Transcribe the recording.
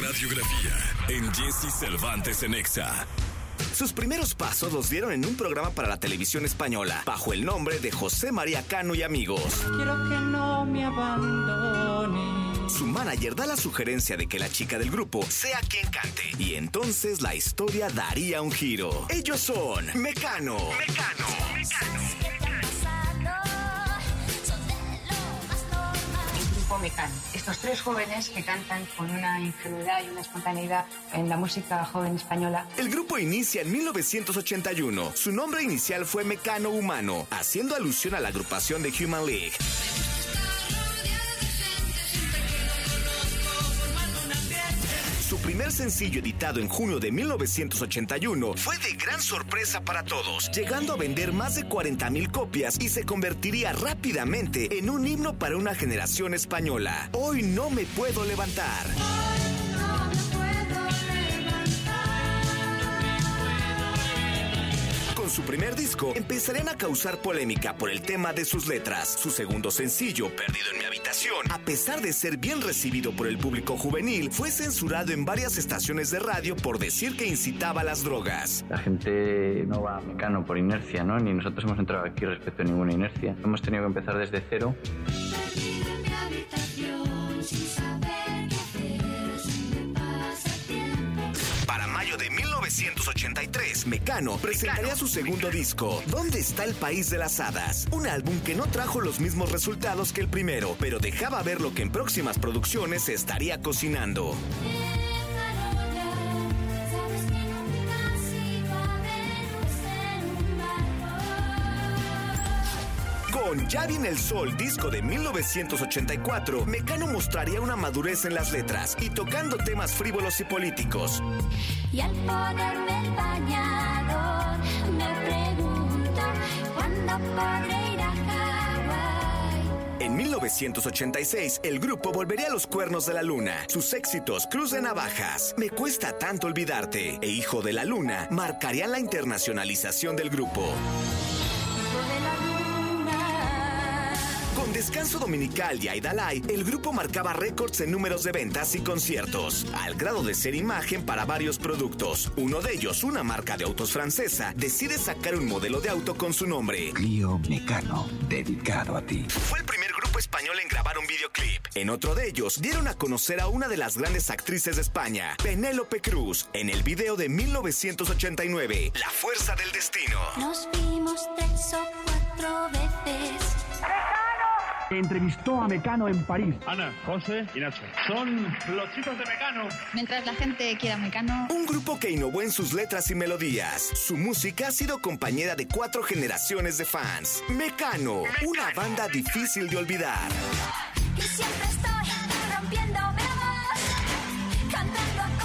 radiografía en Jesse Cervantes en Exa. Sus primeros pasos los dieron en un programa para la televisión española, bajo el nombre de José María Cano y amigos. Quiero que no me abandone. Su manager da la sugerencia de que la chica del grupo sea quien cante, y entonces la historia daría un giro. Ellos son Mecano. Mecano. el Estos tres jóvenes que cantan con una ingenuidad y una espontaneidad en la música joven española. El grupo inicia en 1981. Su nombre inicial fue Mecano Humano, haciendo alusión a la agrupación de Human League. Primer sencillo editado en junio de 1981 fue de gran sorpresa para todos, llegando a vender más de 40.000 copias y se convertiría rápidamente en un himno para una generación española. Hoy no me puedo levantar. Su primer disco empezarían a causar polémica por el tema de sus letras. Su segundo sencillo, Perdido en mi habitación, a pesar de ser bien recibido por el público juvenil, fue censurado en varias estaciones de radio por decir que incitaba a las drogas. La gente no va a Mecano por inercia, ¿no? Ni nosotros hemos entrado aquí respecto a ninguna inercia. Hemos tenido que empezar desde cero. Para mayo de 1983, Mecano presentaría su segundo disco, ¿Dónde está el país de las hadas? Un álbum que no trajo los mismos resultados que el primero, pero dejaba ver lo que en próximas producciones se estaría cocinando. Con Ya viene el sol, disco de 1984, Mecano mostraría una madurez en las letras y tocando temas frívolos y políticos. Y al ponerme el bañador, me pregunto cuándo podré ir a. En 1986, el grupo volvería a los cuernos de la luna. Sus éxitos, Cruz de Navajas, Me cuesta tanto olvidarte e Hijo de la Luna marcarían la internacionalización del grupo. Hijo de la luna. Descanso dominical y Aidalay, el grupo marcaba récords en números de ventas y conciertos, al grado de ser imagen para varios productos. Uno de ellos, una marca de autos francesa, decide sacar un modelo de auto con su nombre. Clio Mecano, dedicado a ti. Fue el primer grupo español en grabar un videoclip. En otro de ellos, dieron a conocer a una de las grandes actrices de España, Penélope Cruz, en el video de 1989, La Fuerza del Destino. Nos vimos tres Entrevistó a Mecano en París. Ana, José y Nacho. Son los chicos de Mecano. Mientras la gente quiera Mecano, Un grupo que innovó en sus letras y melodías. Su música ha sido compañera de cuatro generaciones de fans. Mecano, una banda difícil de olvidar. Y siempre estoy rompiendo bravos, cantando a